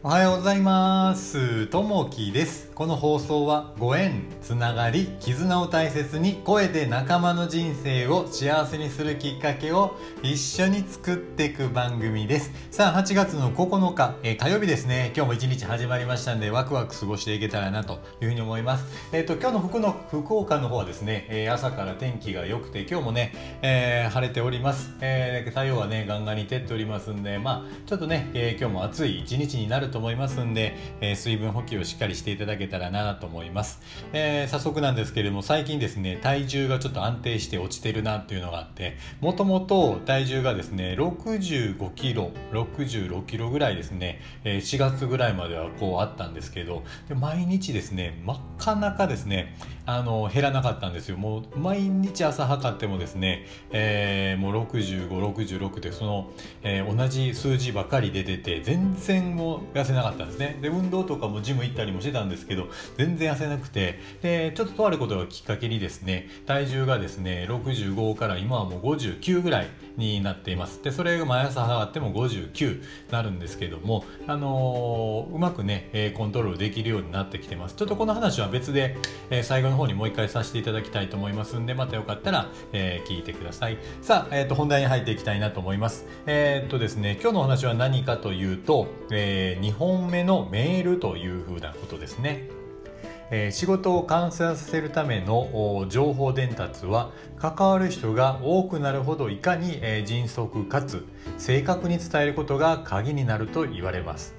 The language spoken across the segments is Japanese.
おはようございます。ともきです。この放送はご縁つながり絆を大切に声で仲間の人生を幸せにするきっかけを一緒に作っていく番組です。さあ8月の9日、えー、火曜日ですね。今日も一日始まりましたんでワクワク過ごしていけたらなというふうに思います。えっ、ー、と今日の福の福岡の方はですね、えー、朝から天気が良くて今日もね、えー、晴れております、えー、太陽はねガンガンに照っておりますんでまあちょっとね、えー、今日も暑い一日になると思いますんで、えー、水分補給をしっかりしていただけたらなと思います、えー、早速なんですけれども最近ですね体重がちょっと安定して落ちてるなっていうのがあってもともと体重がですね65キロ66キロぐらいですね、えー、4月ぐらいまではこうあったんですけどで毎日ですねなかなかですねあの減らなかったんですよ。もう毎日朝測ってもですね、えー、もう6566でその、えー、同じ数字ばかり出てて全然も痩せなかったんですね。で運動とかもジム行ったりもしてたんですけど全然痩せなくて。でちょっととあることがきっかけにですね体重がですね65から今はもう59ぐらいになっています。でそれが毎朝測っても59なるんですけどもあのー、うまくねコントロールできるようになってきてます。ちょっとこの話は別で、え、最後の方にもう一回させていただきたいと思いますんでまたよかったら、えー、聞いてください。さあ、えーと、本題に入っていきたいなと思います。えっ、とですね今日のお話は何かというと、えー、2本目のメールというふうなことですね。え、仕事を完成させるための情報伝達は関わる人が多くなるほどいかに、え、迅速かつ正確に伝えることが鍵になると言われます。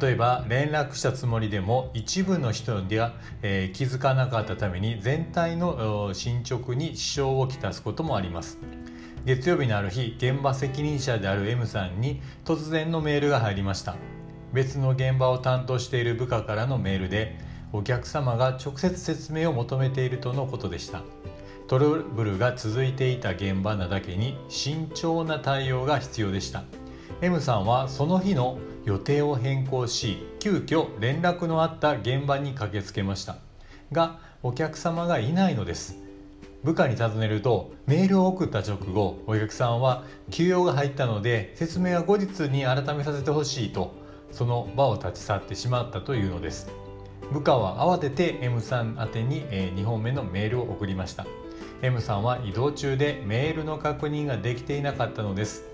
例えば連絡したつもりでも一部の人では、え、気づかなかったために全体の進捗に支障をきたすこともあります。月曜日のある日現場責任者である M さんに突然のメールが入りました。別の現場を担当している部下からのメールでお客様が直接説明を求めているとのことでした。トラブルが続いていた現場なだけに慎重な対応が必要でした。M さんはその日の予定を変更し急遽連絡のあった現場に駆けつけました。がお客様がいないのです。部下に尋ねるとメールを送った直後お客さんは休養が入ったので説明は後日に改めさせてほしいとその場を立ち去ってしまったというのです。部下は慌てて M さん宛に2本目のメールを送りました。M さんは移動中でメールの確認ができていなかったのです。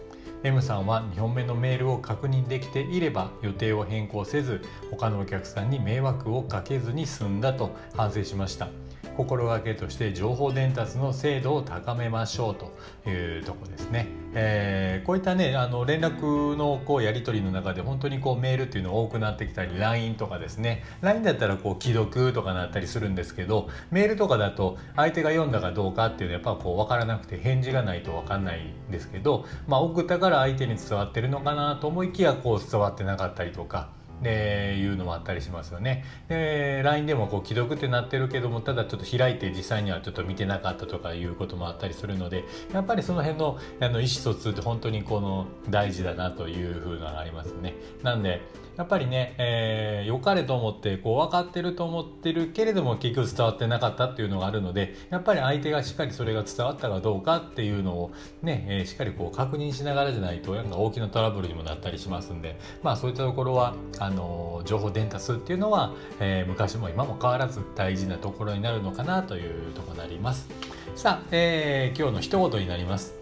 M さんは2本目のメールを確認できていれば予定を変更せず他のお客さんに迷惑をかけずに済んだと反省しました。心がけとして情報伝達の精度を高めましょうというとこですね、えー、こういったねあの連絡のこうやり取りの中で本当にこうメールっていうの多くなってきたり LINE とかですね LINE だったらこう既読とかなったりするんですけどメールとかだと相手が読んだかどうかっていうのはやっぱこう分からなくて返事がないと分かんないんですけど、まあ、送ったから相手に伝わってるのかなと思いきやこう伝わってなかったりとか。でいうのもあったりしますよね。で LINE でもこう既読ってなってるけどもただちょっと開いて実際にはちょっと見てなかったとかいうこともあったりするのでやっぱりその辺のあの意思疎通って本当にこの大事だなというふうなのがありますね。なんでやっぱりね、えー、良かれと思ってこう分かってると思ってるけれども結局伝わってなかったっていうのがあるのでやっぱり相手がしっかりそれが伝わったかどうかっていうのをね、えー、しっかりこう確認しながらじゃないとなんか大きなトラブルにもなったりしますんでまあそういったところはあの情報伝達っていうのは、えー、昔も今も変わらず大事なところになるのかなというところになります。さあ、えー、今日の一言になります、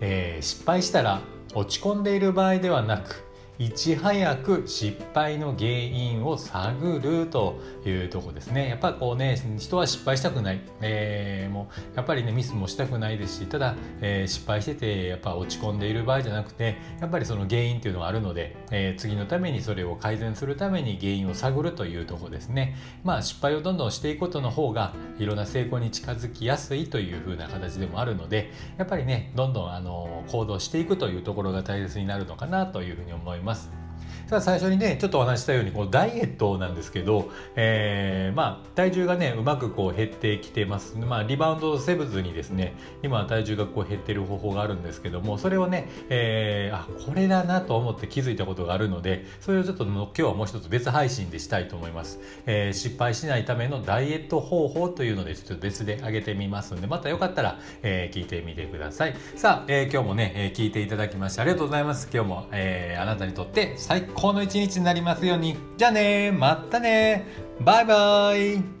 えー、失敗したら落ち込んでいる場合ではなくいち早く失敗の原因を探るというとこですね。やっぱこうね人は失敗したくない、えー、もうやっぱりねミスもしたくないですしただ、えー、失敗しててやっぱ落ち込んでいる場合じゃなくてやっぱりその原因っていうのがあるので、えー、次のためにそれを改善するために原因を探るというとこですね。まあ失敗をどんどんしていくことの方がいろんな成功に近づきやすいというふうな形でもあるのでやっぱりねどんどんあの行動していくというところが大切になるのかなというふうに思います。ます。さあ最初にねちょっとお話したようにこのダイエットなんですけど、えー、まあ体重がねうまくこう減ってきてます、まあ、リバウンドせずにですね今体重がこう減ってる方法があるんですけどもそれをね、えー、あこれだなと思って気づいたことがあるのでそれをちょっと今日はもう一つ別配信でしたいと思います、えー、失敗しないためのダイエット方法というのでちょっと別で上げてみますのでまたよかったら、えー、聞いてみてください。さあ、えー、今日もね、えー、聞いていただきましてありがとうございます。今日も、えー、あなたにとって最高高の一日になりますように。じゃあねまたねバイバイ。